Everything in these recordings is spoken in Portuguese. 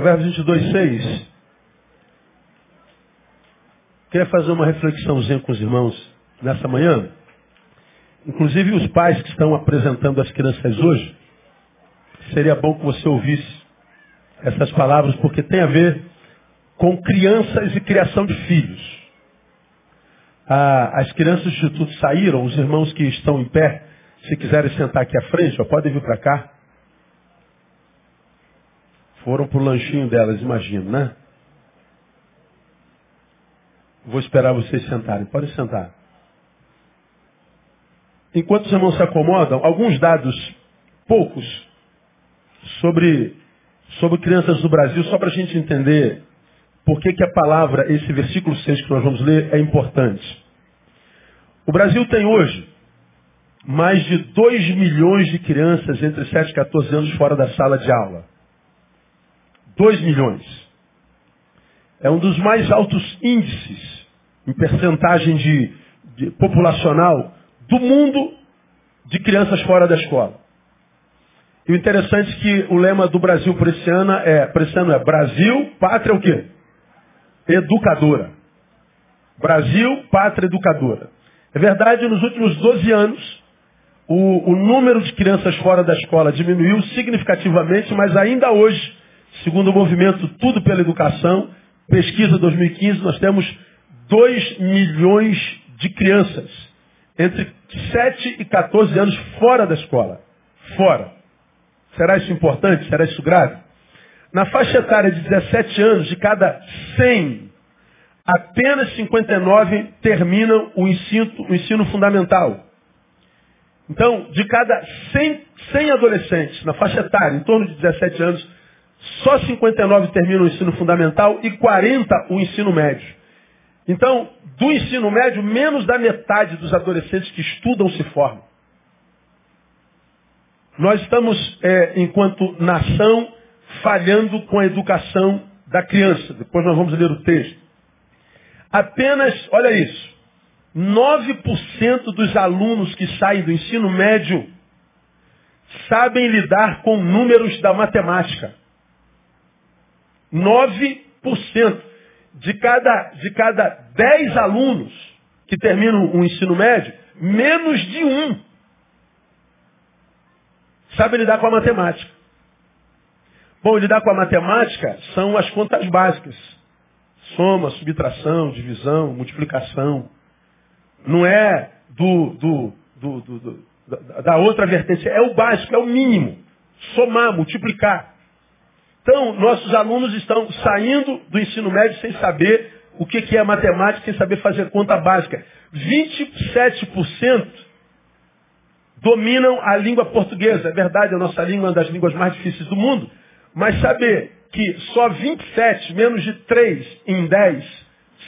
Provérbios 22, 6. Queria fazer uma reflexãozinha com os irmãos nessa manhã. Inclusive os pais que estão apresentando as crianças hoje. Seria bom que você ouvisse essas palavras, porque tem a ver com crianças e criação de filhos. Ah, as crianças do Instituto saíram, os irmãos que estão em pé, se quiserem sentar aqui à frente, ó, podem vir para cá. Foram para o lanchinho delas, imagino, né? Vou esperar vocês sentarem. Podem sentar. Enquanto os irmãos se acomodam, alguns dados, poucos, sobre, sobre crianças do Brasil, só para a gente entender por que, que a palavra, esse versículo 6 que nós vamos ler, é importante. O Brasil tem hoje mais de 2 milhões de crianças entre 7 e 14 anos fora da sala de aula. 2 milhões. É um dos mais altos índices em percentagem de, de populacional do mundo de crianças fora da escola. E o interessante é que o lema do Brasil para esse ano é, para esse ano é Brasil, pátria o quê? Educadora. Brasil, pátria educadora. É verdade, nos últimos 12 anos, o, o número de crianças fora da escola diminuiu significativamente, mas ainda hoje, segundo o movimento Tudo pela Educação, pesquisa 2015, nós temos 2 milhões de crianças entre 7 e 14 anos fora da escola. Fora. Será isso importante? Será isso grave? Na faixa etária de 17 anos, de cada 100, apenas 59 terminam o ensino, o ensino fundamental. Então, de cada 100, 100 adolescentes na faixa etária, em torno de 17 anos, só 59 terminam o ensino fundamental e 40 o ensino médio. Então, do ensino médio, menos da metade dos adolescentes que estudam se formam. Nós estamos, é, enquanto nação, falhando com a educação da criança. Depois nós vamos ler o texto. Apenas, olha isso, 9% dos alunos que saem do ensino médio sabem lidar com números da matemática. 9% de cada, de cada 10 alunos que terminam o ensino médio, menos de um sabe lidar com a matemática. Bom, lidar com a matemática são as contas básicas. Soma, subtração, divisão, multiplicação. Não é do, do, do, do da outra vertente. É o básico, é o mínimo. Somar, multiplicar. Então, nossos alunos estão saindo do ensino médio sem saber o que é matemática, sem saber fazer conta básica. 27% dominam a língua portuguesa. É verdade, a nossa língua é uma das línguas mais difíceis do mundo. Mas saber que só 27, menos de 3 em 10,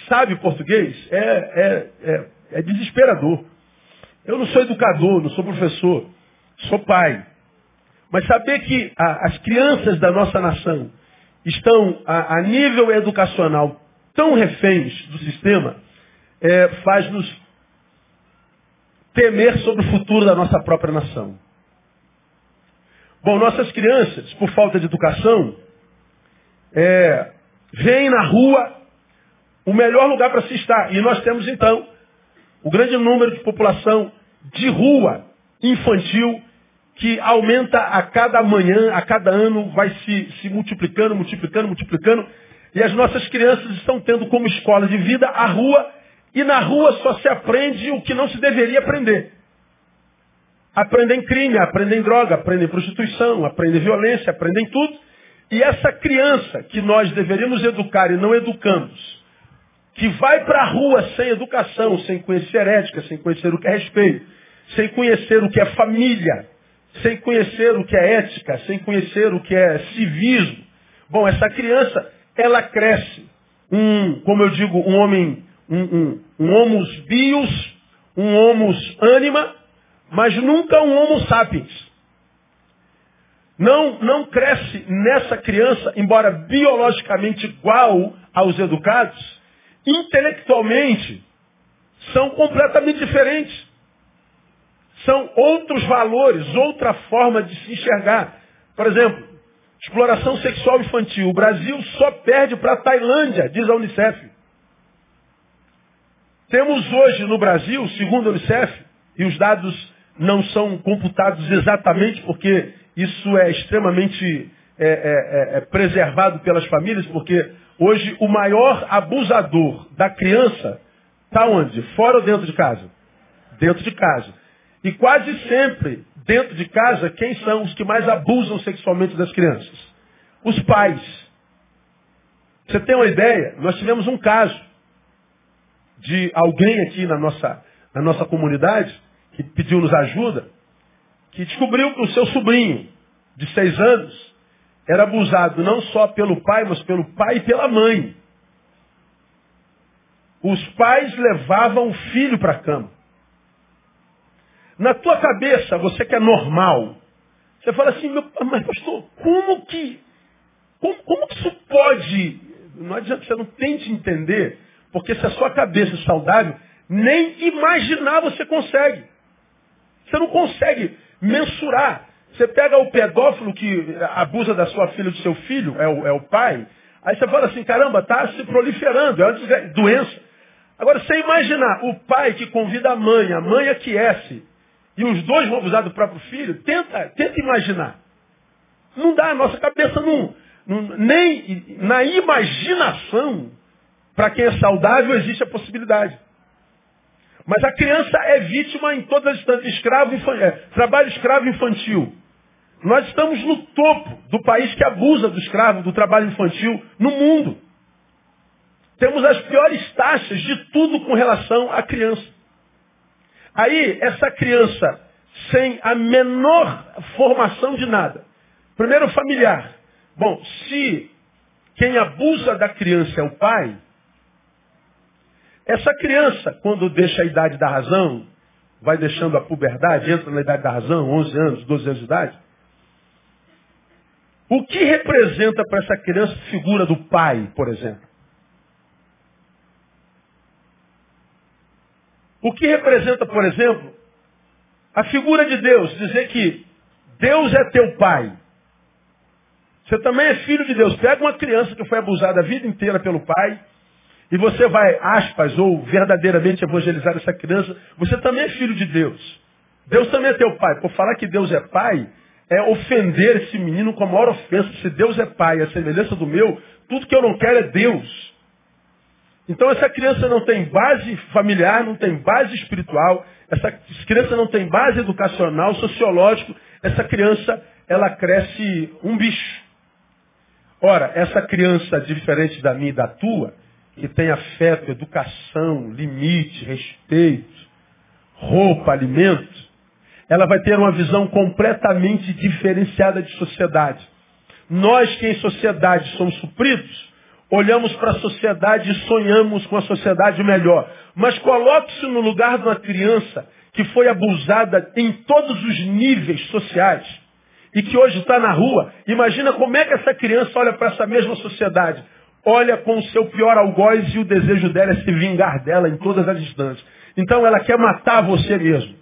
sabe português é, é, é, é desesperador. Eu não sou educador, não sou professor, sou pai. Mas saber que a, as crianças da nossa nação estão a, a nível educacional tão reféns do sistema, é, faz-nos temer sobre o futuro da nossa própria nação. Bom, nossas crianças, por falta de educação, é, veem na rua o melhor lugar para se estar. E nós temos então o grande número de população de rua infantil que aumenta a cada manhã, a cada ano, vai se, se multiplicando, multiplicando, multiplicando. E as nossas crianças estão tendo como escola de vida a rua, e na rua só se aprende o que não se deveria aprender. Aprendem crime, aprendem droga, aprendem prostituição, aprendem violência, aprendem tudo. E essa criança que nós deveríamos educar e não educamos, que vai para a rua sem educação, sem conhecer ética, sem conhecer o que é respeito, sem conhecer o que é família, sem conhecer o que é ética, sem conhecer o que é civismo. Bom, essa criança, ela cresce um, como eu digo, um homem, um, um, um homus bios, um homus anima, mas nunca um homo sapiens. Não, não cresce nessa criança, embora biologicamente igual aos educados, intelectualmente são completamente diferentes. São outros valores, outra forma de se enxergar. Por exemplo, Exploração sexual infantil. O Brasil só perde para a Tailândia, diz a Unicef. Temos hoje no Brasil, segundo a Unicef, e os dados não são computados exatamente porque isso é extremamente é, é, é, é preservado pelas famílias, porque hoje o maior abusador da criança está onde? Fora ou dentro de casa? Dentro de casa. E quase sempre, dentro de casa, quem são os que mais abusam sexualmente das crianças? Os pais. Você tem uma ideia? Nós tivemos um caso de alguém aqui na nossa, na nossa comunidade que pediu-nos ajuda, que descobriu que o seu sobrinho, de seis anos, era abusado não só pelo pai, mas pelo pai e pela mãe. Os pais levavam o filho para a cama. Na tua cabeça, você que é normal, você fala assim, meu, mas pastor, como que, como, como que isso pode? Não adianta, você não tente entender, porque se a sua cabeça é saudável, nem imaginar você consegue. Você não consegue mensurar. Você pega o pedófilo que abusa da sua filha do seu filho, é o, é o pai, aí você fala assim, caramba, está se proliferando, é uma doença. Agora, você imaginar o pai que convida a mãe, a mãe aquece, e os dois vão abusar do próprio filho, tenta, tenta imaginar. Não dá, a nossa cabeça não, não nem na imaginação, para quem é saudável, existe a possibilidade. Mas a criança é vítima em todas as instâncias. Escravo, é, trabalho escravo infantil. Nós estamos no topo do país que abusa do escravo, do trabalho infantil no mundo. Temos as piores taxas de tudo com relação à criança. Aí, essa criança, sem a menor formação de nada. Primeiro, familiar. Bom, se quem abusa da criança é o pai, essa criança, quando deixa a idade da razão, vai deixando a puberdade, entra na idade da razão, 11 anos, 12 anos de idade, o que representa para essa criança a figura do pai, por exemplo? O que representa, por exemplo, a figura de Deus? Dizer que Deus é teu pai. Você também é filho de Deus. Pega uma criança que foi abusada a vida inteira pelo pai, e você vai, aspas, ou verdadeiramente evangelizar essa criança, você também é filho de Deus. Deus também é teu pai. Por falar que Deus é pai, é ofender esse menino com a maior ofensa. Se Deus é pai, a semelhança do meu, tudo que eu não quero é Deus. Então essa criança não tem base familiar, não tem base espiritual, essa criança não tem base educacional, sociológico, essa criança, ela cresce um bicho. Ora, essa criança, diferente da minha e da tua, que tem afeto, educação, limite, respeito, roupa, alimento, ela vai ter uma visão completamente diferenciada de sociedade. Nós que em sociedade somos supridos, olhamos para a sociedade e sonhamos com a sociedade melhor. Mas coloque-se no lugar de uma criança que foi abusada em todos os níveis sociais e que hoje está na rua. Imagina como é que essa criança olha para essa mesma sociedade olha com o seu pior algoz e o desejo dela é se vingar dela em todas as instâncias. Então ela quer matar você mesmo.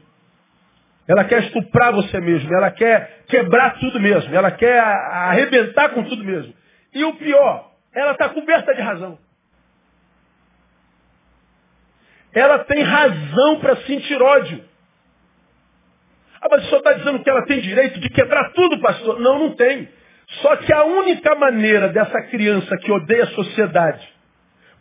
Ela quer estuprar você mesmo. Ela quer quebrar tudo mesmo. Ela quer arrebentar com tudo mesmo. E o pior, ela está coberta de razão. Ela tem razão para sentir ódio. Ah, mas o senhor está dizendo que ela tem direito de quebrar tudo, pastor? Não, não tem. Só que a única maneira dessa criança que odeia a sociedade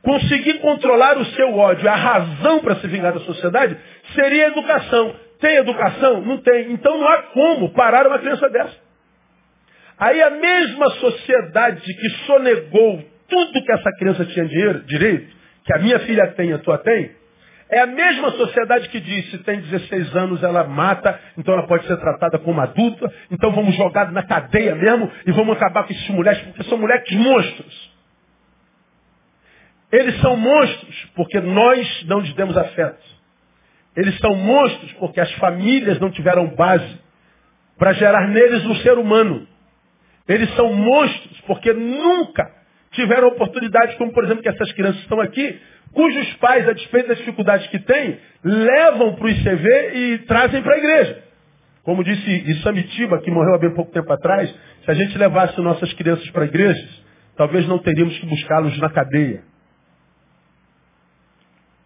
conseguir controlar o seu ódio, a razão para se vingar da sociedade, seria a educação. Tem educação? Não tem. Então não há como parar uma criança dessa. Aí a mesma sociedade que sonegou tudo que essa criança tinha direito, que a minha filha tem, a tua tem, é a mesma sociedade que diz, se tem 16 anos ela mata, então ela pode ser tratada como adulta, então vamos jogar na cadeia mesmo e vamos acabar com esses moleques, porque são moleques monstros. Eles são monstros porque nós não lhes demos afeto. Eles são monstros porque as famílias não tiveram base para gerar neles um ser humano. Eles são monstros porque nunca tiveram oportunidade, como por exemplo que essas crianças estão aqui, cujos pais, a despeito das dificuldades que têm, levam para o ICV e trazem para a igreja. Como disse Isamitiba, que morreu há bem pouco tempo atrás, se a gente levasse nossas crianças para igrejas, talvez não teríamos que buscá-los na cadeia.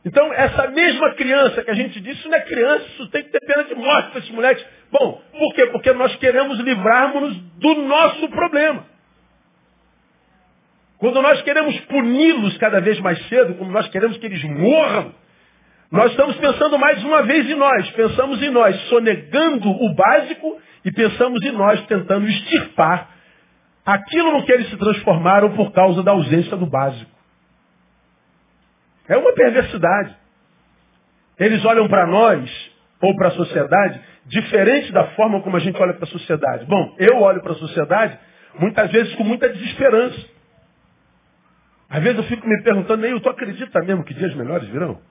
Então, essa mesma criança que a gente disse, isso não é criança, isso tem que ter pena de morte para esses moleques. Bom, por quê? Porque nós queremos livrarmos-nos do nosso problema. Quando nós queremos puni-los cada vez mais cedo, quando nós queremos que eles morram, nós estamos pensando mais uma vez em nós. Pensamos em nós, sonegando o básico e pensamos em nós, tentando extirpar aquilo no que eles se transformaram por causa da ausência do básico. É uma perversidade. Eles olham para nós, ou para a sociedade, diferente da forma como a gente olha para a sociedade. Bom, eu olho para a sociedade, muitas vezes com muita desesperança. Às vezes eu fico me perguntando, Neil, tu acredita mesmo que dias melhores virão?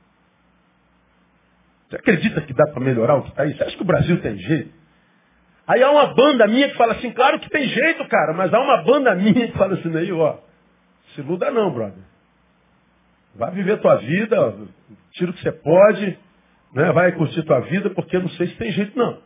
Você acredita que dá para melhorar o que está aí? Você acha que o Brasil tem jeito? Aí há uma banda minha que fala assim, claro que tem jeito, cara, mas há uma banda minha que fala assim, Neil, ó, se iluda não, brother. Vai viver tua vida, tira o que você pode, né? vai curtir tua vida, porque não sei se tem jeito não.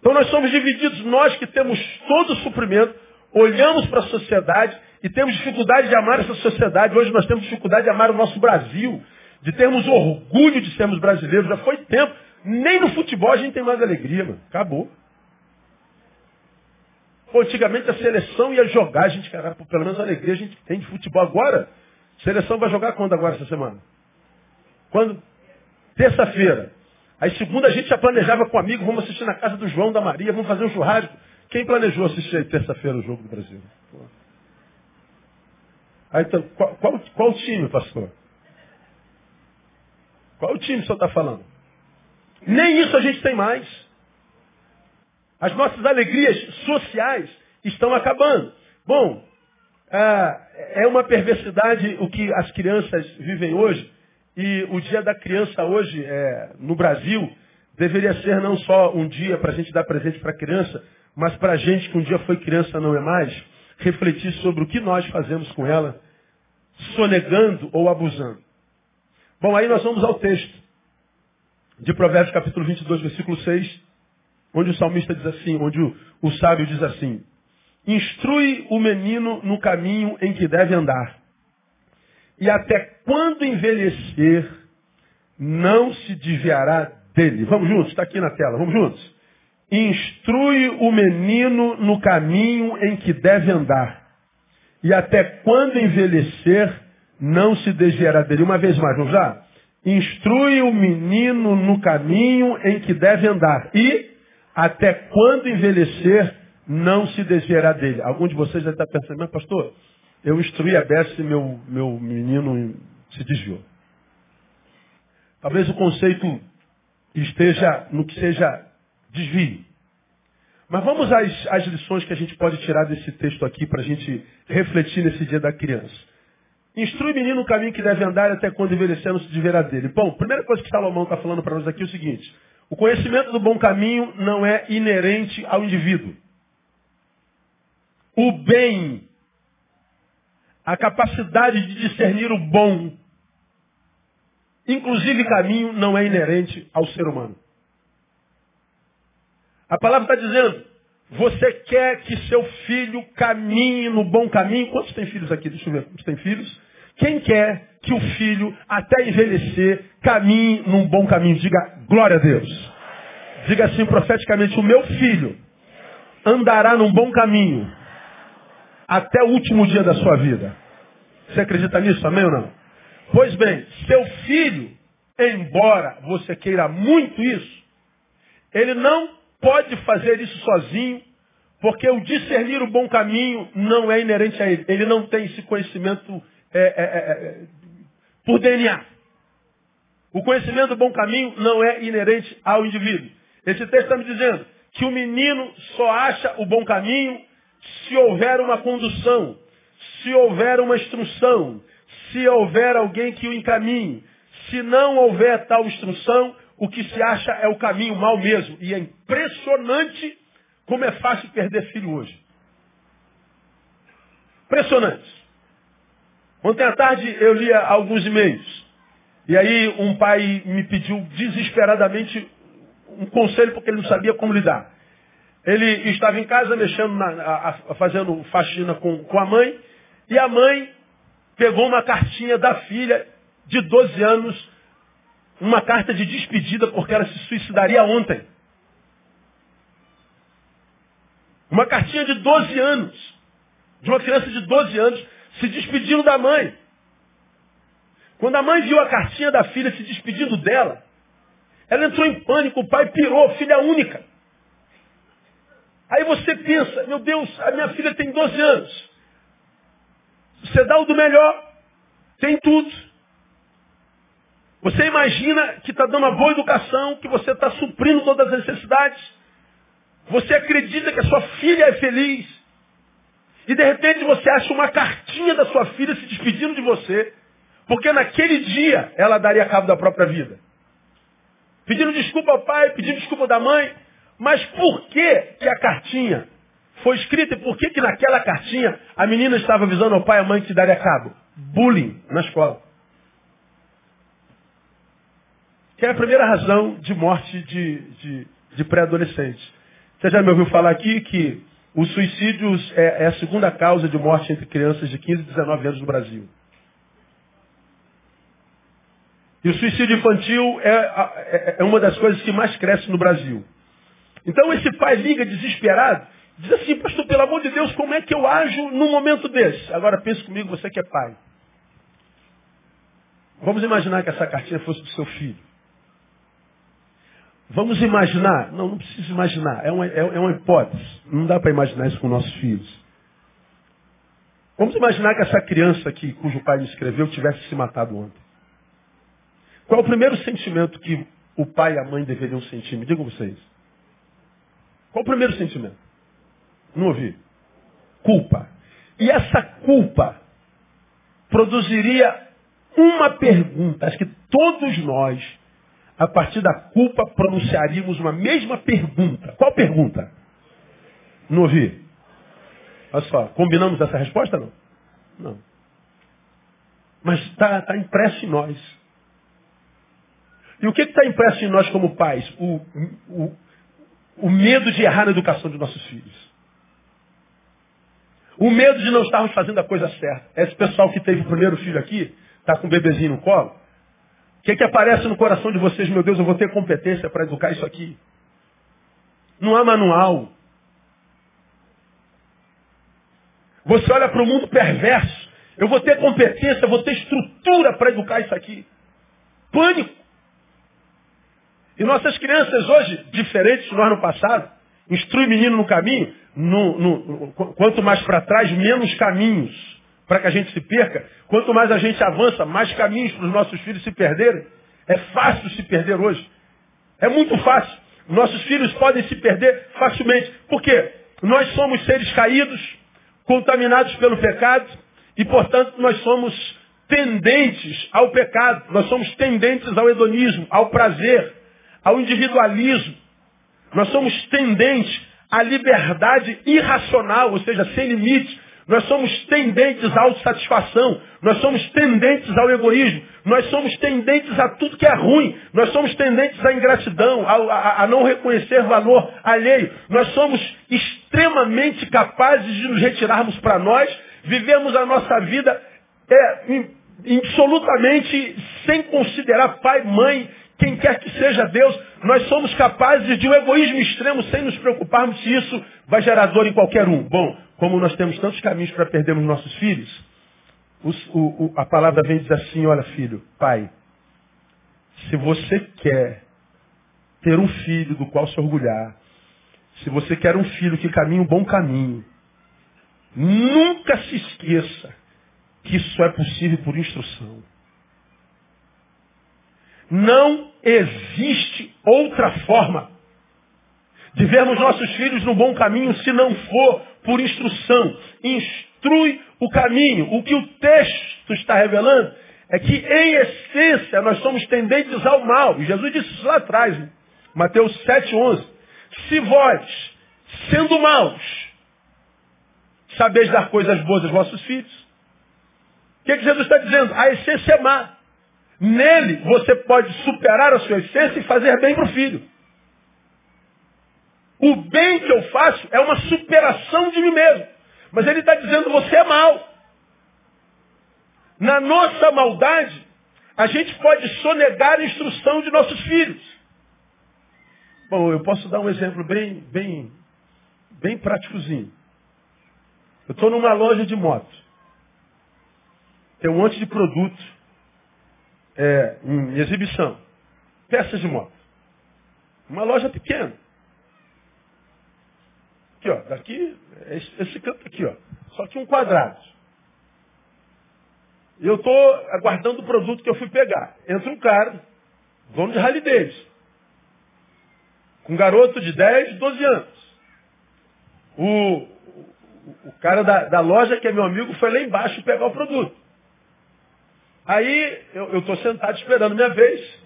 Então nós somos divididos, nós que temos todo o suprimento, olhamos para a sociedade e temos dificuldade de amar essa sociedade. Hoje nós temos dificuldade de amar o nosso Brasil, de termos orgulho de sermos brasileiros. Já foi tempo. Nem no futebol a gente tem mais alegria, mano. Acabou. Antigamente a seleção ia jogar, a gente, cara, pelo menos a alegria a gente tem de futebol agora. Seleção vai jogar quando agora essa semana? Quando? Terça-feira. Aí segunda a gente já planejava com amigo, vamos assistir na casa do João, da Maria, vamos fazer um churrasco. Quem planejou assistir terça-feira o jogo do Brasil? Aí, então, qual, qual, qual time, pastor? Qual o time o senhor está falando? Nem isso a gente tem mais. As nossas alegrias sociais estão acabando. Bom, é, é uma perversidade o que as crianças vivem hoje. E o dia da criança hoje, é, no Brasil, deveria ser não só um dia para a gente dar presente para a criança, mas para a gente que um dia foi criança não é mais, refletir sobre o que nós fazemos com ela, sonegando ou abusando. Bom, aí nós vamos ao texto de Provérbios capítulo 22, versículo 6, onde o salmista diz assim, onde o, o sábio diz assim, Instrui o menino no caminho em que deve andar. E até quando envelhecer, não se desviará dele. Vamos juntos, está aqui na tela, vamos juntos. Instrui o menino no caminho em que deve andar. E até quando envelhecer, não se desviará dele. Uma vez mais, vamos lá? Instrui o menino no caminho em que deve andar. E até quando envelhecer, não se desviará dele. Algum de vocês deve estar pensando, mas pastor, eu instruí a Bessa e meu, meu menino se desviou. Talvez o conceito esteja no que seja desvio. Mas vamos às, às lições que a gente pode tirar desse texto aqui para a gente refletir nesse dia da criança. Instrui o menino o caminho que deve andar até quando envelhecer não se desviará dele. Bom, primeira coisa que Salomão está falando para nós aqui é o seguinte. O conhecimento do bom caminho não é inerente ao indivíduo o bem, a capacidade de discernir o bom, inclusive caminho, não é inerente ao ser humano. A palavra está dizendo, você quer que seu filho caminhe no bom caminho? Quantos tem filhos aqui? Deixa eu ver. Quantos tem filhos? Quem quer que o filho, até envelhecer, caminhe num bom caminho? Diga glória a Deus. Diga assim profeticamente, o meu filho andará num bom caminho até o último dia da sua vida. Você acredita nisso, amém ou não? Pois bem, seu filho, embora você queira muito isso, ele não pode fazer isso sozinho, porque o discernir o bom caminho não é inerente a ele. Ele não tem esse conhecimento é, é, é, é por DNA. O conhecimento do bom caminho não é inerente ao indivíduo. Esse texto está me dizendo que o menino só acha o bom caminho se houver uma condução, se houver uma instrução, se houver alguém que o encaminhe. Se não houver tal instrução, o que se acha é o caminho mal mesmo. E é impressionante como é fácil perder filho hoje. Impressionante. Ontem à tarde eu lia alguns e-mails. E aí um pai me pediu desesperadamente um conselho porque ele não sabia como lidar. Ele estava em casa mexendo, na, a, a, fazendo faxina com, com a mãe, e a mãe pegou uma cartinha da filha de 12 anos, uma carta de despedida porque ela se suicidaria ontem. Uma cartinha de 12 anos, de uma criança de 12 anos, se despedindo da mãe. Quando a mãe viu a cartinha da filha se despedindo dela, ela entrou em pânico, o pai pirou, filha única. Aí você pensa, meu Deus, a minha filha tem 12 anos. Você dá o do melhor, tem tudo. Você imagina que está dando uma boa educação, que você está suprindo todas as necessidades. Você acredita que a sua filha é feliz. E de repente você acha uma cartinha da sua filha se despedindo de você. Porque naquele dia ela daria cabo da própria vida. Pedindo desculpa ao pai, pedindo desculpa da mãe. Mas por que, que a cartinha foi escrita e por que, que naquela cartinha a menina estava avisando ao pai e à mãe que daria cabo? Bullying na escola. Que é a primeira razão de morte de, de, de pré-adolescente. Você já me ouviu falar aqui que o suicídio é, é a segunda causa de morte entre crianças de 15 e 19 anos no Brasil. E o suicídio infantil é, é, é, uma das coisas que mais cresce no Brasil. Então esse pai liga desesperado, diz assim, pastor, pelo amor de Deus, como é que eu ajo num momento desse? Agora pense comigo, você que é pai. Vamos imaginar que essa cartinha fosse do seu filho. Vamos imaginar, não, não precisa imaginar, é uma, é, é uma hipótese. Não dá para imaginar isso com nossos filhos. Vamos imaginar que essa criança aqui, cujo pai me escreveu, tivesse se matado ontem. Qual é o primeiro sentimento que o pai e a mãe deveriam sentir? Me digam vocês. Qual o primeiro sentimento? Não ouvi. Culpa. E essa culpa produziria uma pergunta. Acho que todos nós, a partir da culpa, pronunciaríamos uma mesma pergunta. Qual pergunta? Não ouvi. Olha só, combinamos essa resposta não? Não. Mas está tá impresso em nós. E o que está impresso em nós como pais? O, o, o medo de errar na educação de nossos filhos. O medo de não estarmos fazendo a coisa certa. Esse pessoal que teve o primeiro filho aqui, está com o bebezinho no colo. O que, que aparece no coração de vocês? Meu Deus, eu vou ter competência para educar isso aqui. Não há manual. Você olha para o mundo perverso. Eu vou ter competência, eu vou ter estrutura para educar isso aqui. Pânico. E nossas crianças hoje, diferentes de nós no passado, instrui menino no caminho, no, no, quanto mais para trás, menos caminhos para que a gente se perca. Quanto mais a gente avança, mais caminhos para os nossos filhos se perderem. É fácil se perder hoje. É muito fácil. Nossos filhos podem se perder facilmente. Por quê? Nós somos seres caídos, contaminados pelo pecado, e portanto nós somos tendentes ao pecado, nós somos tendentes ao hedonismo, ao prazer ao individualismo. Nós somos tendentes à liberdade irracional, ou seja, sem limites. Nós somos tendentes à autossatisfação. Nós somos tendentes ao egoísmo. Nós somos tendentes a tudo que é ruim. Nós somos tendentes à ingratidão, a, a, a não reconhecer valor alheio. Nós somos extremamente capazes de nos retirarmos para nós, vivemos a nossa vida é, absolutamente sem considerar pai, mãe, quem quer que seja Deus, nós somos capazes de um egoísmo extremo sem nos preocuparmos se isso vai gerar dor em qualquer um. Bom, como nós temos tantos caminhos para perdermos nossos filhos, os, o, o, a palavra vem dizer assim, olha filho, pai, se você quer ter um filho do qual se orgulhar, se você quer um filho que caminhe um bom caminho, nunca se esqueça que isso é possível por instrução. Não existe outra forma de vermos nossos filhos no bom caminho se não for por instrução. Instrui o caminho. O que o texto está revelando é que, em essência, nós somos tendentes ao mal. E Jesus disse isso lá atrás, Mateus 7, 11. Se vós, sendo maus, sabeis dar coisas boas aos vossos filhos. O que, que Jesus está dizendo? A essência é má. Nele você pode superar a sua essência e fazer bem para o filho. O bem que eu faço é uma superação de mim mesmo. Mas ele está dizendo, você é mal. Na nossa maldade, a gente pode sonegar a instrução de nossos filhos. Bom, eu posso dar um exemplo bem, bem, bem práticozinho. Eu estou numa loja de moto. Tem um monte de produto é, em exibição. Peças de moto. Uma loja pequena. Aqui, ó. Daqui, esse, esse canto aqui, ó. Só que um quadrado. Eu estou aguardando o produto que eu fui pegar. Entra um cara, dono de rally Davidson. Com um garoto de 10, 12 anos. O, o cara da, da, loja, que é meu amigo, foi lá embaixo pegar o produto. Aí eu estou sentado esperando minha vez.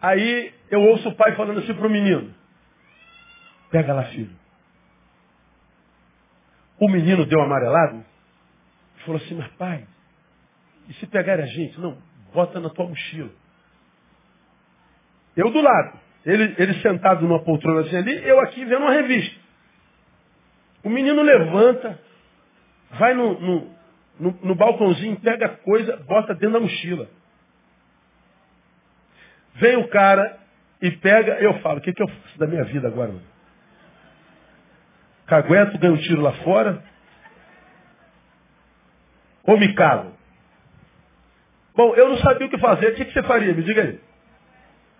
Aí eu ouço o pai falando assim para o menino. Pega lá, filho. O menino deu amarelado e falou assim, mas pai, e se pegar a gente? Não, bota na tua mochila. Eu do lado. Ele, ele sentado numa poltrona assim ali, eu aqui vendo uma revista. O menino levanta, vai no, no, no, no balcãozinho, pega coisa, bota dentro da mochila. Vem o cara e pega, eu falo, o que, que eu faço da minha vida agora? Mano? Cagueto, ganho um tiro lá fora? Ou me calo? Bom, eu não sabia o que fazer, o que, que você faria? Me diga aí.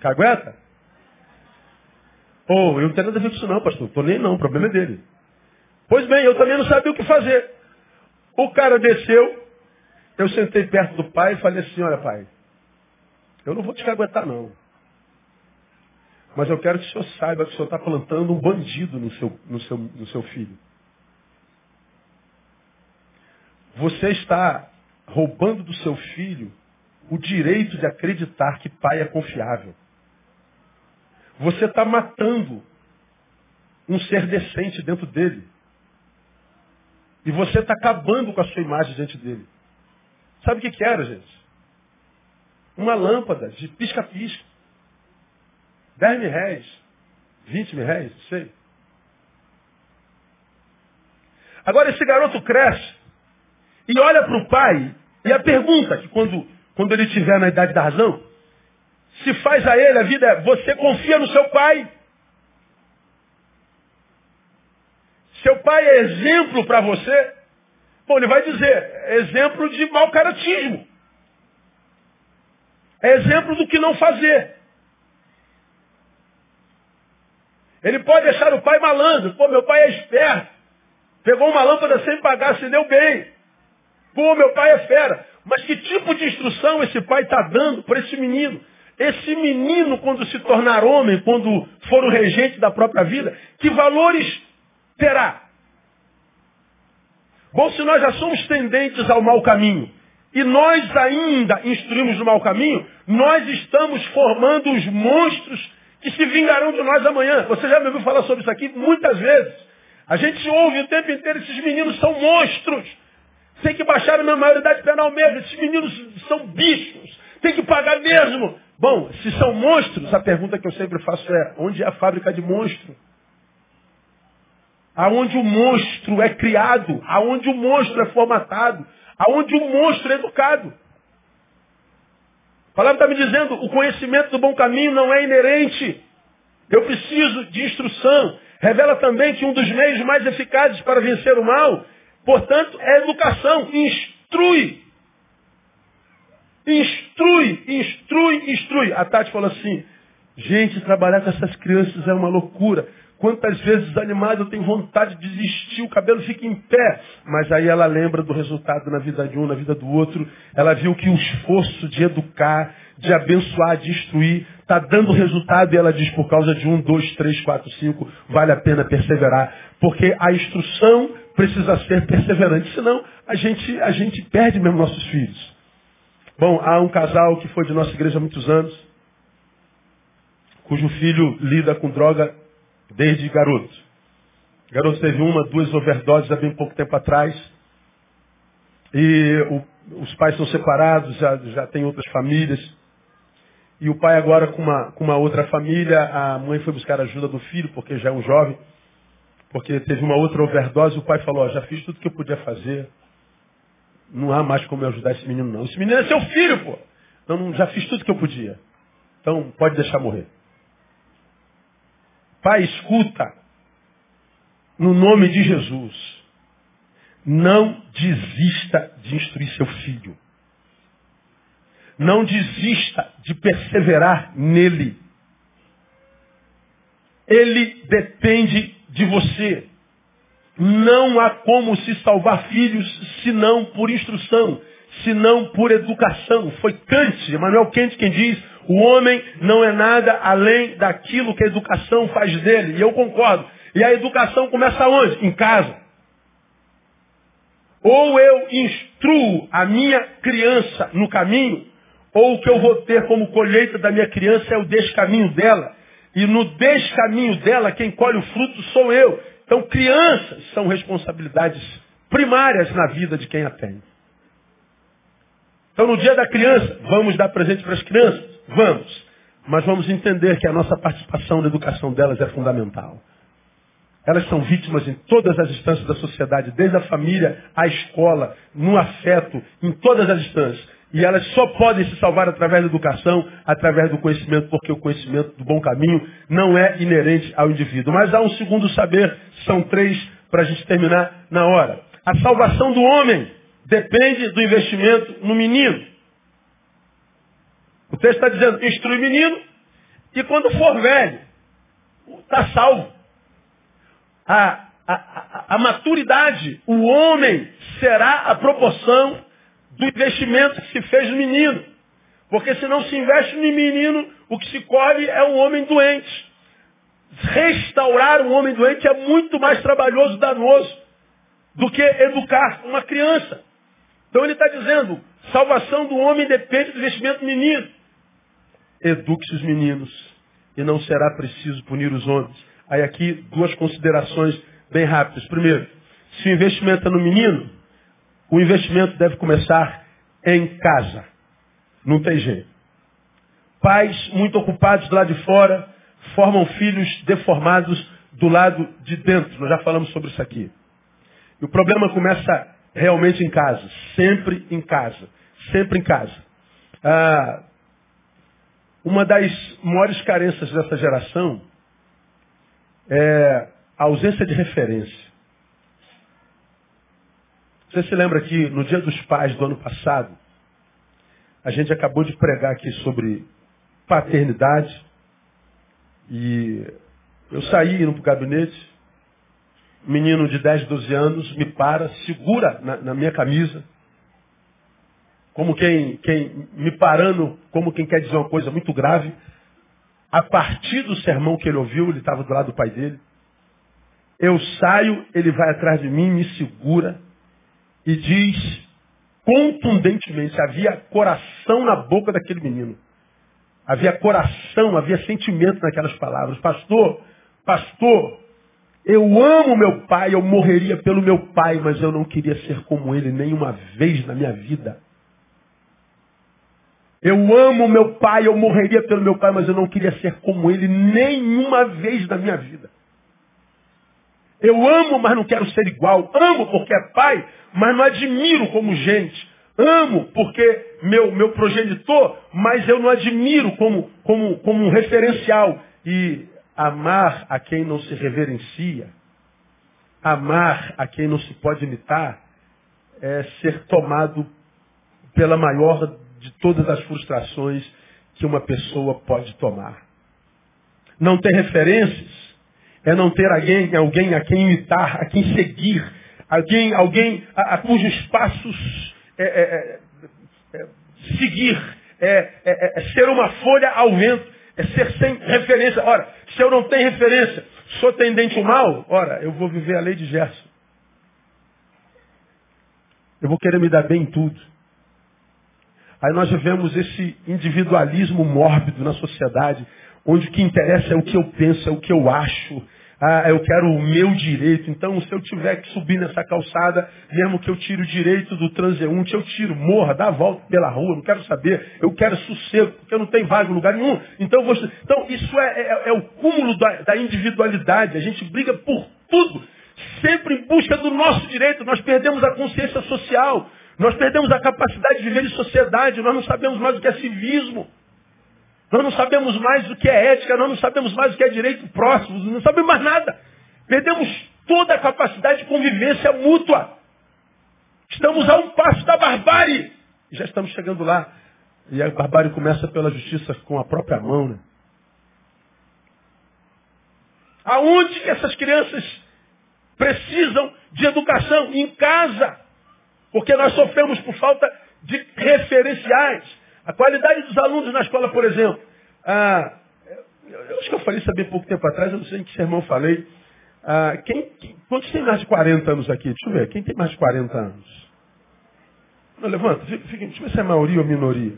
Cagueta? Ou oh, eu não tenho nada a ver com isso não, pastor. Estou nem não, o problema é dele. Pois bem, eu também não sabia o que fazer. O cara desceu, eu sentei perto do pai e falei assim, olha pai, eu não vou te caguetar não. Mas eu quero que o senhor saiba que o senhor está plantando um bandido no seu, no, seu, no seu filho. Você está roubando do seu filho o direito de acreditar que pai é confiável. Você está matando um ser decente dentro dele. E você está acabando com a sua imagem diante dele. Sabe o que, que era, gente? Uma lâmpada de pisca-pisca. 10 mil reais. 20 mil reais, não sei. Agora esse garoto cresce e olha para o pai e a pergunta que quando, quando ele estiver na idade da razão, se faz a ele a vida é, você confia no seu pai? Seu pai é exemplo para você? Bom, ele vai dizer, exemplo de mau caratismo. É exemplo do que não fazer. Ele pode deixar o pai malandro. Pô, meu pai é esperto. Pegou uma lâmpada sem pagar, se deu bem. Pô, meu pai é fera. Mas que tipo de instrução esse pai está dando para esse menino? Esse menino, quando se tornar homem, quando for o regente da própria vida, que valores terá? Bom, se nós já somos tendentes ao mau caminho, e nós ainda instruímos no mau caminho, nós estamos formando os monstros que se vingarão de nós amanhã. Você já me ouviu falar sobre isso aqui muitas vezes. A gente ouve o tempo inteiro, esses meninos são monstros. Tem que baixar a minha maioridade penal mesmo. Esses meninos são bichos. Tem que pagar mesmo. Bom, se são monstros, a pergunta que eu sempre faço é, onde é a fábrica de monstro? Aonde o monstro é criado, aonde o monstro é formatado, aonde o monstro é educado. A palavra está me dizendo, o conhecimento do bom caminho não é inerente. Eu preciso de instrução. Revela também que um dos meios mais eficazes para vencer o mal, portanto, é educação. Instrui. Instrui, instrui, instrui. A Tati falou assim, gente, trabalhar com essas crianças é uma loucura. Quantas vezes desanimado eu tenho vontade de desistir, o cabelo fica em pé. Mas aí ela lembra do resultado na vida de um, na vida do outro. Ela viu que o esforço de educar, de abençoar, de instruir, está dando resultado e ela diz, por causa de um, dois, três, quatro, cinco, vale a pena perseverar. Porque a instrução precisa ser perseverante, senão a gente, a gente perde mesmo nossos filhos. Bom, há um casal que foi de nossa igreja há muitos anos, cujo filho lida com droga desde garoto. O garoto teve uma, duas overdoses há bem pouco tempo atrás. E o, os pais são separados, já, já tem outras famílias. E o pai agora com uma, com uma outra família, a mãe foi buscar ajuda do filho, porque já é um jovem. Porque teve uma outra overdose, o pai falou, ó, já fiz tudo que eu podia fazer. Não há mais como eu ajudar esse menino, não. Esse menino é seu filho, pô. Não, já fiz tudo que eu podia. Então, pode deixar morrer. Pai, escuta. No nome de Jesus. Não desista de instruir seu filho. Não desista de perseverar nele. Ele depende de você. Não há como se salvar filhos senão por instrução, senão por educação. Foi Kant, Emmanuel Kant quem diz, o homem não é nada além daquilo que a educação faz dele. E eu concordo. E a educação começa onde? Em casa. Ou eu instruo a minha criança no caminho, ou o que eu vou ter como colheita da minha criança é o descaminho dela. E no descaminho dela, quem colhe o fruto sou eu. Então, crianças são responsabilidades primárias na vida de quem a tem. Então, no dia da criança, vamos dar presente para as crianças? Vamos. Mas vamos entender que a nossa participação na educação delas é fundamental. Elas são vítimas em todas as instâncias da sociedade, desde a família à escola, no afeto, em todas as instâncias. E elas só podem se salvar através da educação, através do conhecimento, porque o conhecimento do bom caminho não é inerente ao indivíduo. Mas há um segundo saber, são três para a gente terminar na hora. A salvação do homem depende do investimento no menino. O texto está dizendo, instrui o menino, e quando for velho, está salvo. A, a, a, maturidade, o homem será a proporção do investimento que se fez no menino. Porque se não se investe no menino, o que se colhe é um homem doente. Restaurar um homem doente é muito mais trabalhoso e danoso do que educar uma criança. Então ele está dizendo, salvação do homem depende do investimento do menino. Eduque-se os meninos e não será preciso punir os homens. Aí aqui duas considerações bem rápidas. Primeiro, se o investimento é no menino, o investimento deve começar em casa. Não tem jeito. Pais muito ocupados do lado de fora formam filhos deformados do lado de dentro. Nós já falamos sobre isso aqui. E o problema começa realmente em casa. Sempre em casa. Sempre em casa. Ah, uma das maiores carências dessa geração é a ausência de referência. Você se lembra que no Dia dos Pais do ano passado, a gente acabou de pregar aqui sobre paternidade e eu saí indo para o gabinete, menino de 10, 12 anos me para, segura na, na minha camisa, como quem, quem me parando, como quem quer dizer uma coisa muito grave. A partir do sermão que ele ouviu, ele estava do lado do pai dele. Eu saio, ele vai atrás de mim, me segura e diz contundentemente, havia coração na boca daquele menino. Havia coração, havia sentimento naquelas palavras. Pastor, pastor, eu amo meu pai, eu morreria pelo meu pai, mas eu não queria ser como ele nenhuma vez na minha vida. Eu amo meu pai, eu morreria pelo meu pai, mas eu não queria ser como ele nenhuma vez na minha vida. Eu amo, mas não quero ser igual. Amo porque é pai, mas não admiro como gente. Amo porque meu, meu progenitor, mas eu não admiro como, como, como um referencial. E amar a quem não se reverencia, amar a quem não se pode imitar, é ser tomado pela maior de todas as frustrações que uma pessoa pode tomar. Não ter referências é não ter alguém, alguém a quem imitar, a quem seguir, alguém, alguém a, a cujos passos é, é, é, é seguir, é, é, ser uma folha ao vento, é ser sem referência. Ora, se eu não tenho referência, sou tendente ao mal, ora, eu vou viver a lei de Gerson. Eu vou querer me dar bem em tudo. Aí nós vivemos esse individualismo mórbido na sociedade, onde o que interessa é o que eu penso, é o que eu acho, Ah, eu quero o meu direito. Então, se eu tiver que subir nessa calçada, mesmo que eu tire o direito do transeunte, eu tiro, morra, dá a volta pela rua, não quero saber. Eu quero sossego, porque eu não tenho vaga em lugar nenhum. Então, vou... então isso é, é, é o cúmulo da, da individualidade. A gente briga por tudo, sempre em busca do nosso direito. Nós perdemos a consciência social. Nós perdemos a capacidade de viver em sociedade. Nós não sabemos mais o que é civismo. Nós não sabemos mais o que é ética, nós não sabemos mais o que é direito próximo, não sabemos mais nada. Perdemos toda a capacidade de convivência mútua. Estamos a um passo da barbárie. Já estamos chegando lá. E a barbárie começa pela justiça com a própria mão. Né? Aonde que essas crianças precisam de educação? Em casa. Porque nós sofremos por falta de referenciais. A qualidade dos alunos na escola, por exemplo. Ah, eu acho que eu falei isso há bem pouco tempo atrás, eu não sei em que sermão falei. Ah, quem, quantos tem mais de 40 anos aqui? Deixa eu ver. Quem tem mais de 40 anos? Não, levanta. Fica, fica, deixa eu ver se é maioria ou minoria.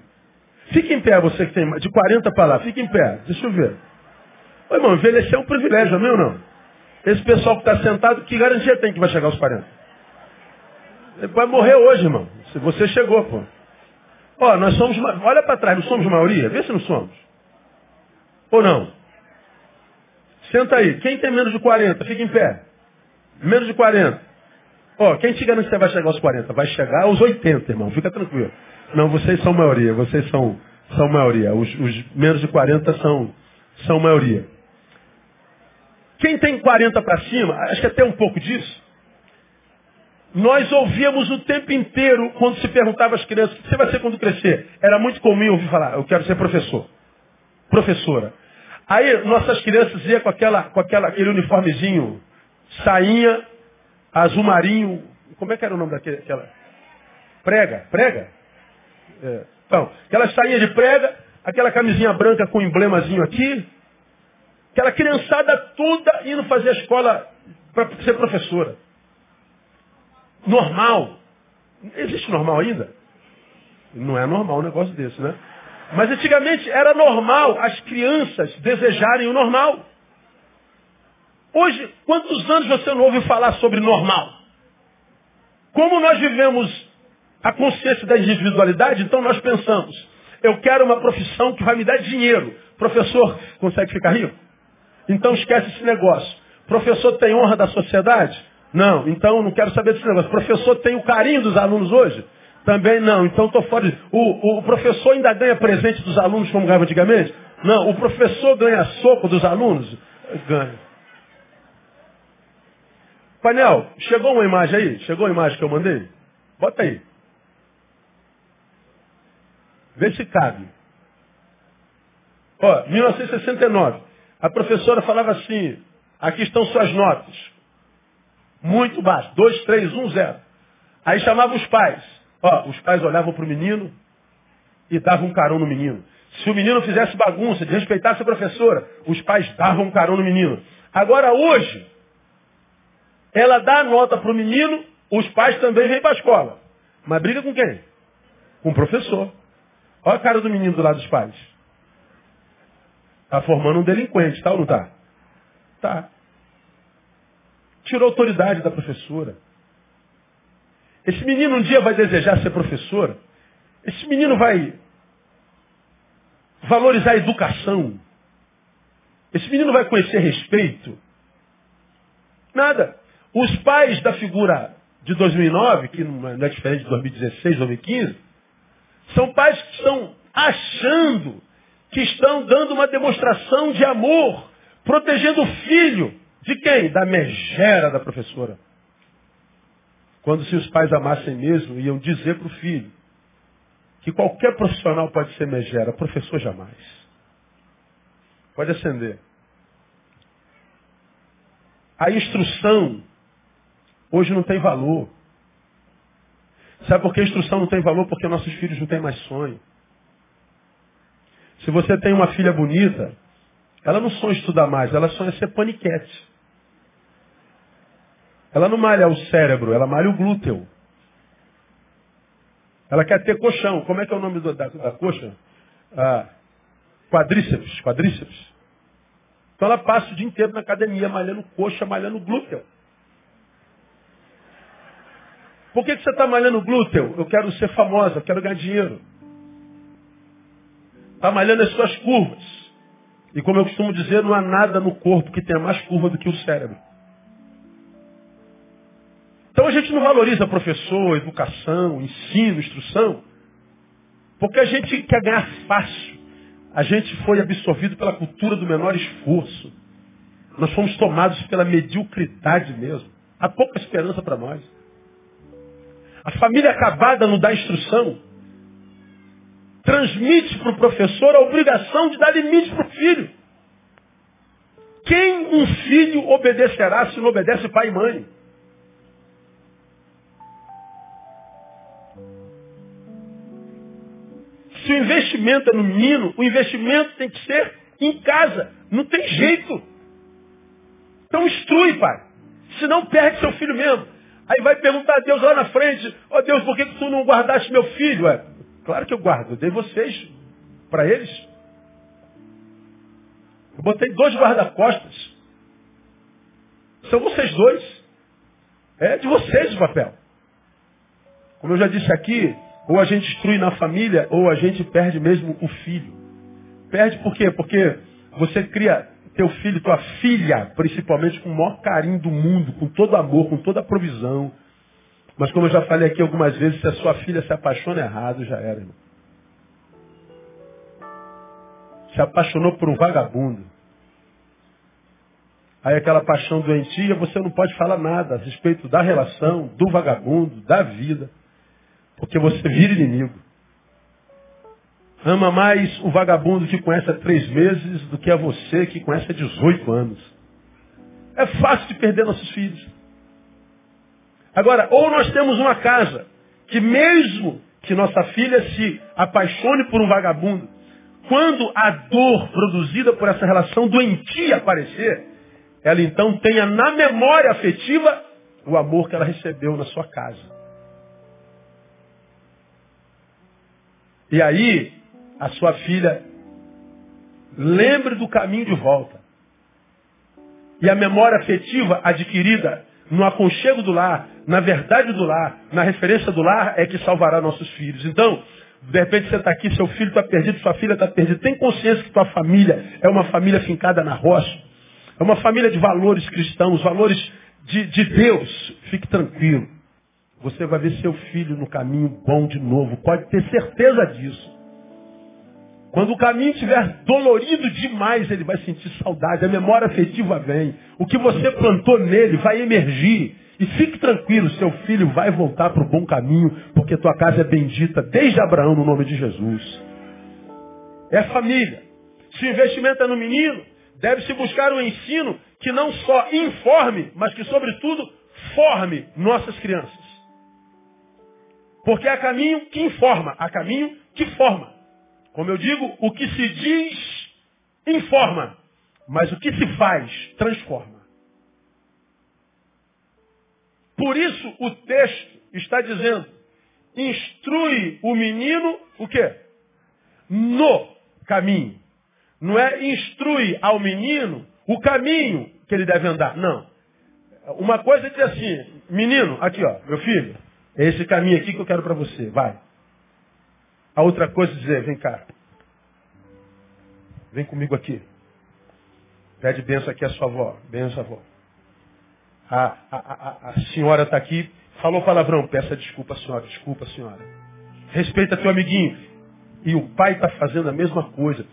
Fique em pé, você que tem de 40 para lá. Fique em pé. Deixa eu ver. Ô, irmão, envelhecer é um privilégio, é ou não? Esse pessoal que está sentado, que garantia tem que vai chegar aos 40? Ele vai morrer hoje, irmão. Se você chegou, pô. Ó, nós somos, olha para trás, não somos maioria? Vê se não somos. Ou não? Senta aí. Quem tem menos de 40? Fica em pé. Menos de 40. Ó, quem te garante que você vai chegar aos 40? Vai chegar aos 80, irmão. Fica tranquilo. Não, vocês são maioria. Vocês são, são maioria. Os, os menos de 40 são, são maioria. Quem tem 40 para cima, acho que até um pouco disso, nós ouvíamos o tempo inteiro, quando se perguntava às crianças, o que você vai ser quando crescer? Era muito comum ouvir falar, eu quero ser professor. Professora. Aí nossas crianças iam com, aquela, com aquela, aquele uniformezinho, sainha, azul marinho, como é que era o nome daquela? Prega, prega? É. Então, aquela sainha de prega, aquela camisinha branca com emblemazinho aqui, aquela criançada toda indo fazer a escola para ser professora normal. Existe normal ainda? Não é normal um negócio desse, né? Mas antigamente era normal as crianças desejarem o normal. Hoje, quantos anos você não ouve falar sobre normal? Como nós vivemos a consciência da individualidade, então nós pensamos, eu quero uma profissão que vai me dar dinheiro. Professor consegue ficar rico? Então esquece esse negócio. Professor tem honra da sociedade? Não, então não quero saber desse negócio. Professor tem o carinho dos alunos hoje? Também não, então estou fora. O, o professor ainda ganha presente dos alunos como ganhava antigamente? Não, o professor ganha soco dos alunos? Ganha. Painel, chegou uma imagem aí? Chegou a imagem que eu mandei? Bota aí. Vê se cabe. Ó, 1969. A professora falava assim, aqui estão suas notas. Muito baixo. 2, 3, 1, 0. Aí chamava os pais. Ó, os pais olhavam para o menino e davam um carão no menino. Se o menino fizesse bagunça, desrespeitasse a professora, os pais davam um carão no menino. Agora hoje, ela dá a nota para o menino, os pais também vêm para a escola. Mas briga com quem? Com o professor. Olha a cara do menino do lado dos pais. Está formando um delinquente, tá ou não tá? Tá. Tirou autoridade da professora. Esse menino um dia vai desejar ser professor. Esse menino vai valorizar a educação. Esse menino vai conhecer respeito. Nada. Os pais da figura de 2009, que não é diferente de 2016, 2015, são pais que estão achando que estão dando uma demonstração de amor, protegendo o filho. De quem? Da megera da professora. Quando se os pais amassem mesmo, iam dizer para o filho que qualquer profissional pode ser megera, professor jamais. Pode acender. A instrução hoje não tem valor. Sabe por que a instrução não tem valor? Porque nossos filhos não têm mais sonho. Se você tem uma filha bonita, ela não sonha estudar mais, ela sonha ser paniquete. Ela não malha o cérebro, ela malha o glúteo. Ela quer ter colchão. Como é que é o nome do, da, da coxa? Ah, quadríceps, quadríceps. Então ela passa o dia inteiro na academia, malhando coxa, malhando glúteo. Por que, que você está malhando glúteo? Eu quero ser famosa, eu quero ganhar dinheiro. Está malhando as suas curvas. E como eu costumo dizer, não há nada no corpo que tenha mais curva do que o cérebro. Então a gente não valoriza professor, educação, ensino, instrução, porque a gente quer ganhar fácil. A gente foi absorvido pela cultura do menor esforço. Nós fomos tomados pela mediocridade mesmo. Há pouca esperança para nós. A família acabada não dá instrução. Transmite para o professor a obrigação de dar limite para o filho. Quem um filho obedecerá se não obedece pai e mãe? Se o investimento é no menino, o investimento tem que ser em casa. Não tem jeito. Então instrui, pai. Senão perde seu filho mesmo. Aí vai perguntar a Deus lá na frente, ó oh, Deus, por que, tu não guardaste meu filho? É, claro que eu guardo, eu dei vocês para eles. Eu botei dois guarda-costas. São vocês dois. É de vocês o papel. Como eu já disse aqui, ou a gente destrui na família, ou a gente perde mesmo o filho. Perde por quê? Porque você cria teu filho, tua filha, principalmente com o maior carinho do mundo, com todo amor, com toda a provisão. Mas como eu já falei aqui algumas vezes, se a sua filha se apaixona errado, já era, irmão. Se apaixonou por um vagabundo. Aí aquela paixão doentia, você não pode falar nada a respeito da relação, do vagabundo, da vida. Porque você vira inimigo. Ama mais o vagabundo que conhece há três meses do que a você que conhece há 18 anos. É fácil de perder nossos filhos. Agora, ou nós temos uma casa que mesmo que nossa filha se apaixone por um vagabundo, quando a dor produzida por essa relação doentia aparecer, ela então tenha na memória afetiva o amor que ela recebeu na sua casa. E aí, a sua filha lembre do caminho de volta. E a memória afetiva adquirida no aconchego do lar, na verdade do lar, na referência do lar, é que salvará nossos filhos. Então, de repente você está aqui, seu filho está perdido, sua filha está perdida. Tem consciência que tua família é uma família fincada na rocha. É uma família de valores cristãos, valores de, de Deus. Fique tranquilo. Você vai ver seu filho no caminho bom de novo. Pode ter certeza disso. Quando o caminho estiver dolorido demais, ele vai sentir saudade. A memória afetiva vem. O que você plantou nele vai emergir. E fique tranquilo, seu filho vai voltar para o bom caminho, porque tua casa é bendita desde Abraão no nome de Jesus. É família. Se o investimento é no menino, deve-se buscar um ensino que não só informe, mas que, sobretudo, forme nossas crianças. Porque há caminho que informa, há caminho que forma. Como eu digo, o que se diz informa, mas o que se faz transforma. Por isso o texto está dizendo, instrui o menino o quê? No caminho. Não é instrui ao menino o caminho que ele deve andar. Não. Uma coisa é dizer assim, menino, aqui ó, meu filho, é esse caminho aqui que eu quero para você. Vai. A outra coisa é dizer, vem cá. Vem comigo aqui. Pede benção aqui a sua avó. Benção, avó. A, a, a, a senhora está aqui. Falou palavrão. Peça desculpa, senhora. Desculpa, senhora. Respeita teu amiguinho. E o pai está fazendo a mesma coisa.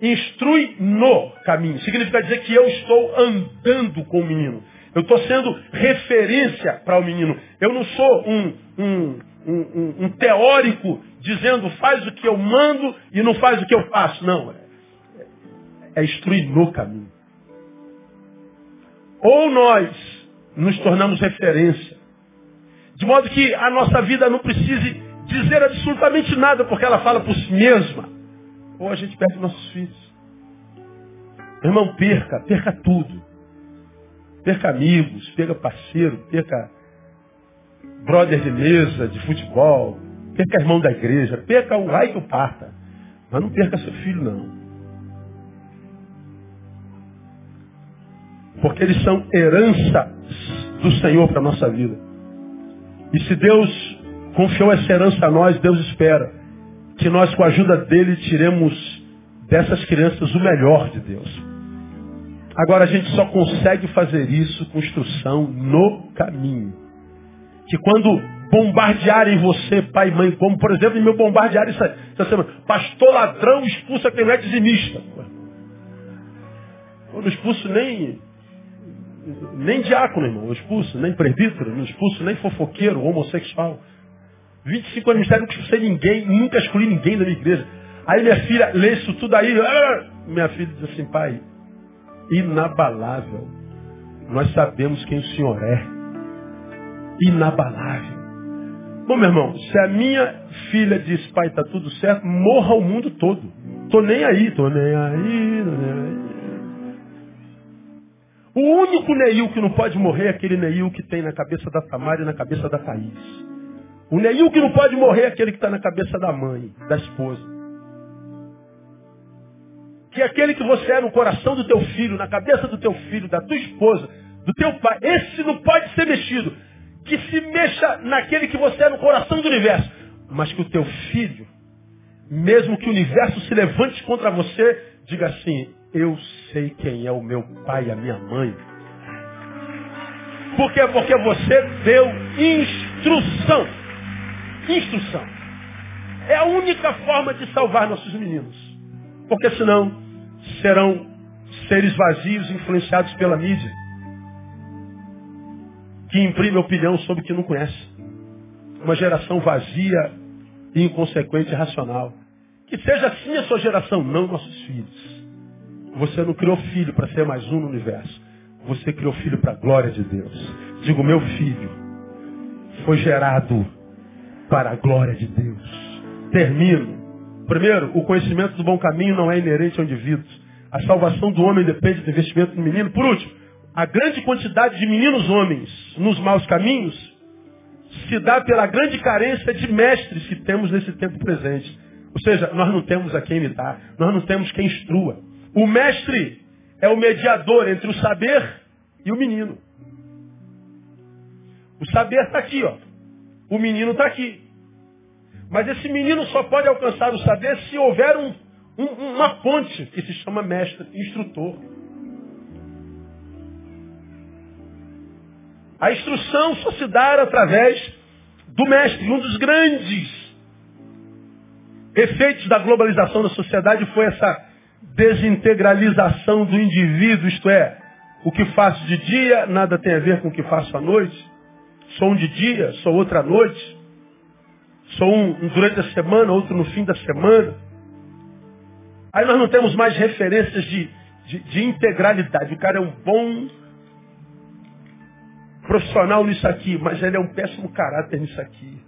Instrui no caminho. Significa dizer que eu estou andando com o menino. Eu estou sendo referência para o menino. Eu não sou um, um, um, um, teórico dizendo faz o que eu mando e não faz o que eu faço. Não. É, é instruir no caminho. Ou nós nos tornamos referência. De modo que a nossa vida não precise dizer absolutamente nada, porque ela fala por si mesma. Ou a gente perde nossos filhos. Irmão, perca, perca tudo. Perca amigos, perca parceiro, perca brother de mesa, de futebol, perca irmão da igreja, perca o raio que o parta. Mas não perca seu filho, não. Porque eles são herança do Senhor para a nossa vida. E se Deus confiou essa herança a nós, Deus espera que nós, com a ajuda dele, tiremos dessas crianças o melhor de Deus. Agora a gente só consegue fazer isso com instrução no caminho. Que quando bombardearem você, pai e mãe, como por exemplo, me bombardearam essa, essa semana, pastor ladrão expulsa quem não é dizimista. Eu não expulso nem, nem diácono, irmão, eu expulso, nem presbítero, não expulso nem fofoqueiro, homossexual. 25 anos de ministério, não expulsei ninguém, nunca escolhi ninguém da minha igreja. Aí minha filha lê isso tudo aí. Ah, minha filha diz assim, pai, inabalável. Nós sabemos quem o Senhor é. Inabalável. Bom, meu irmão, se a minha filha diz, pai, está tudo certo, morra o mundo todo. Tô nem aí, tô nem aí, tô nem aí. O único Neil que não pode morrer é aquele Neil que tem na cabeça da Tamara e na cabeça da Thaís. O Neil que não pode morrer é aquele que está na cabeça da mãe, da esposa que aquele que você é no coração do teu filho, na cabeça do teu filho, da tua esposa, do teu pai, esse não pode ser mexido. Que se mexa naquele que você é no coração do universo. Mas que o teu filho, mesmo que o universo se levante contra você, diga assim, eu sei quem é o meu pai e a minha mãe. Por quê? Porque você deu instrução. Instrução. É a única forma de salvar nossos meninos. Porque senão serão seres vazios influenciados pela mídia, que imprime opinião sobre o que não conhece. Uma geração vazia, inconsequente e racional. Que seja assim a sua geração, não nossos filhos. Você não criou filho para ser mais um no universo. Você criou filho para a glória de Deus. Digo, meu filho foi gerado para a glória de Deus. Termino Primeiro, o conhecimento do bom caminho não é inerente ao indivíduo. A salvação do homem depende do investimento do menino. Por último, a grande quantidade de meninos homens nos maus caminhos se dá pela grande carência de mestres que temos nesse tempo presente. Ou seja, nós não temos a quem imitar, nós não temos quem instrua. O mestre é o mediador entre o saber e o menino. O saber está aqui, ó. O menino está aqui. Mas esse menino só pode alcançar o saber se houver um, um, uma ponte que se chama mestre, instrutor. A instrução só se dá através do mestre. Um dos grandes efeitos da globalização da sociedade foi essa desintegralização do indivíduo, isto é, o que faço de dia nada tem a ver com o que faço à noite. Sou um de dia, sou outra noite. Sou um, durante a semana, outro no fim da semana. Aí nós não temos mais referências de, de, de integralidade. O cara é um bom profissional nisso aqui, mas ele é um péssimo caráter nisso aqui.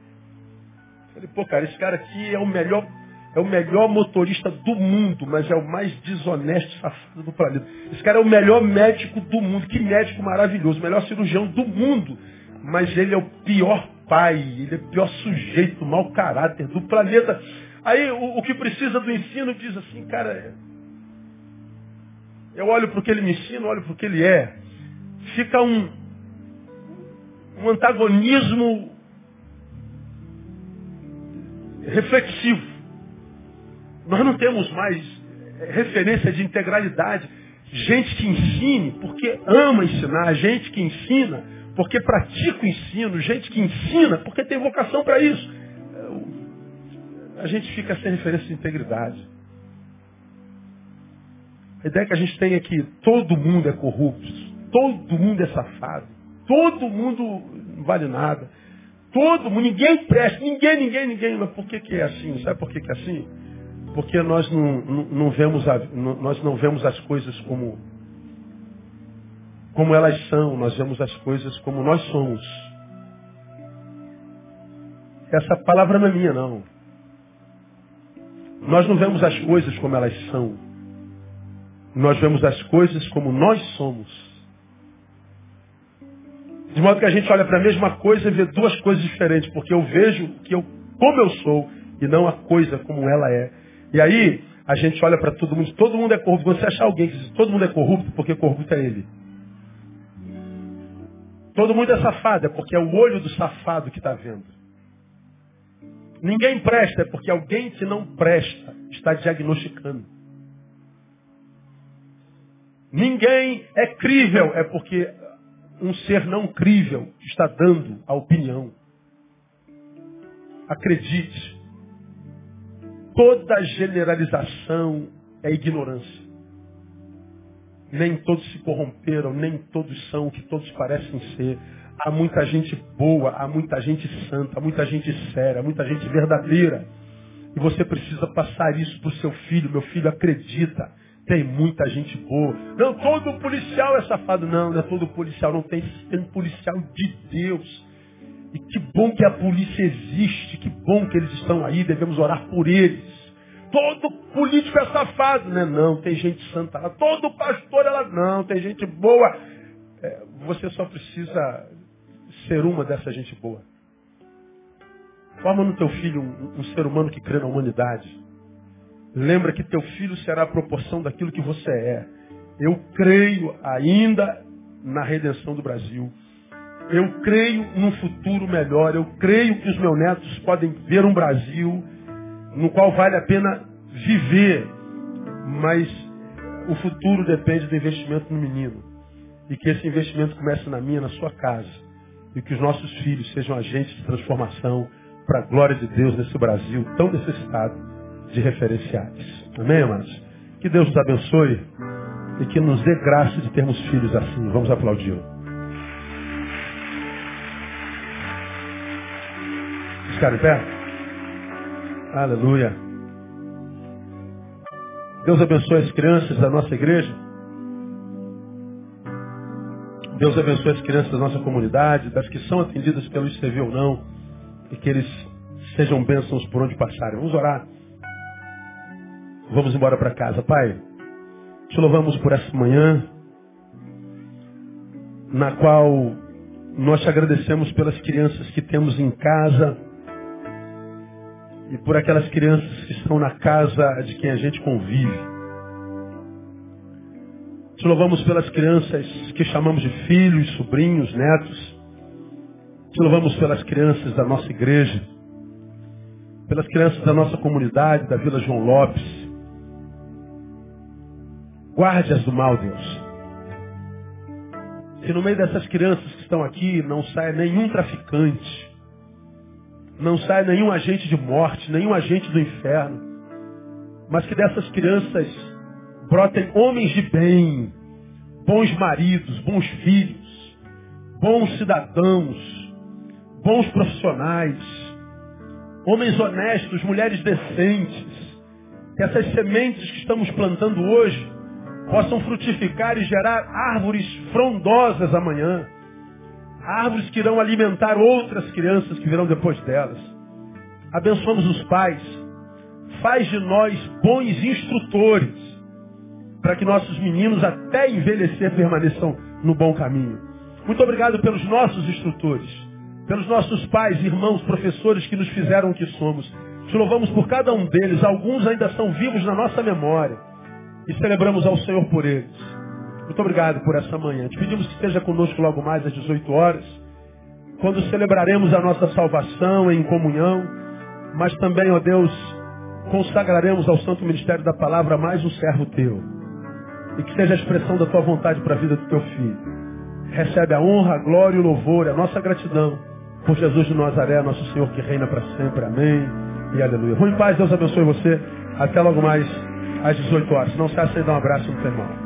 falei, pô, cara, esse cara aqui é o melhor, é o melhor motorista do mundo, mas é o mais desonesto safado do planeta. Esse cara é o melhor médico do mundo, que médico maravilhoso, melhor cirurgião do mundo, mas ele é o pior pai, ele é o pior sujeito, mau caráter do planeta. Aí o, o que precisa do ensino diz assim, cara, eu olho para o que ele me ensina, olho para o que ele é. Fica um, um antagonismo reflexivo. Nós não temos mais referência de integralidade. Gente que ensine porque ama ensinar, gente que ensina porque pratica o ensino, gente que ensina, porque tem vocação para isso. A gente fica sem referência de integridade. A ideia que a gente tem é que todo mundo é corrupto, todo mundo é safado, todo mundo não vale nada, todo mundo, ninguém presta, ninguém, ninguém, ninguém. Mas por que, que é assim? Sabe por que, que é assim? Porque nós não, não, não vemos a, nós não vemos as coisas como como elas são, nós vemos as coisas como nós somos. Essa palavra não é minha, não. Nós não vemos as coisas como elas são. Nós vemos as coisas como nós somos. De modo que a gente olha para a mesma coisa e vê duas coisas diferentes, porque eu vejo que eu, como eu sou e não a coisa como ela é. E aí a gente olha para todo mundo, todo mundo é corrupto. Quando você achar alguém que diz todo mundo é corrupto, porque corrupto é ele. Todo mundo é safado, é porque é o olho do safado que está vendo. Ninguém presta, é porque alguém que não presta está diagnosticando. Ninguém é crível, é porque um ser não crível está dando a opinião. Acredite, toda generalização é ignorância. Nem todos se corromperam, nem todos são o que todos parecem ser. Há muita gente boa, há muita gente santa, há muita gente séria, há muita gente verdadeira. E você precisa passar isso para o seu filho. Meu filho acredita. Tem muita gente boa. Não, todo policial é safado. Não, não é todo policial. Não tem, tem policial de Deus. E que bom que a polícia existe. Que bom que eles estão aí. Devemos orar por eles. Todo político é safado, né? Não, tem gente santa lá. Todo pastor é não, tem gente boa. É, você só precisa ser uma dessa gente boa. Forma no teu filho um, um ser humano que crê na humanidade. Lembra que teu filho será a proporção daquilo que você é. Eu creio ainda na redenção do Brasil. Eu creio num futuro melhor. Eu creio que os meus netos podem ver um Brasil no qual vale a pena viver, mas o futuro depende do investimento no menino. E que esse investimento comece na minha, na sua casa. E que os nossos filhos sejam agentes de transformação para a glória de Deus nesse Brasil tão necessitado de referenciais. Amém, amados? Que Deus nos abençoe e que nos dê graça de termos filhos assim. Vamos aplaudir. Ficaram em pé? Aleluia. Deus abençoe as crianças da nossa igreja. Deus abençoe as crianças da nossa comunidade, das que são atendidas pelo ICV ou não, e que eles sejam bênçãos por onde passarem. Vamos orar. Vamos embora para casa. Pai, te louvamos por essa manhã, na qual nós te agradecemos pelas crianças que temos em casa, e por aquelas crianças que estão na casa de quem a gente convive. Te louvamos pelas crianças que chamamos de filhos, sobrinhos, netos. Te louvamos pelas crianças da nossa igreja, pelas crianças da nossa comunidade, da Vila João Lopes. Guarde-as do mal, Deus. Que no meio dessas crianças que estão aqui não saia nenhum traficante, não saia nenhum agente de morte, nenhum agente do inferno, mas que dessas crianças brotem homens de bem, bons maridos, bons filhos, bons cidadãos, bons profissionais, homens honestos, mulheres decentes, que essas sementes que estamos plantando hoje possam frutificar e gerar árvores frondosas amanhã árvores que irão alimentar outras crianças que virão depois delas. Abençoamos os pais. Faz de nós bons instrutores, para que nossos meninos, até envelhecer, permaneçam no bom caminho. Muito obrigado pelos nossos instrutores, pelos nossos pais, irmãos, professores que nos fizeram o que somos. Te louvamos por cada um deles. Alguns ainda são vivos na nossa memória. E celebramos ao Senhor por eles. Muito obrigado por essa manhã. Te pedimos que esteja conosco logo mais às 18 horas, quando celebraremos a nossa salvação em comunhão, mas também, ó Deus, consagraremos ao Santo Ministério da Palavra mais um servo teu. E que seja a expressão da tua vontade para a vida do teu filho. Recebe a honra, a glória e o louvor, a nossa gratidão por Jesus de Nazaré, nosso Senhor que reina para sempre. Amém e aleluia. Vou em paz, Deus abençoe você. Até logo mais às 18 horas. Não se e dá um abraço no teu irmão.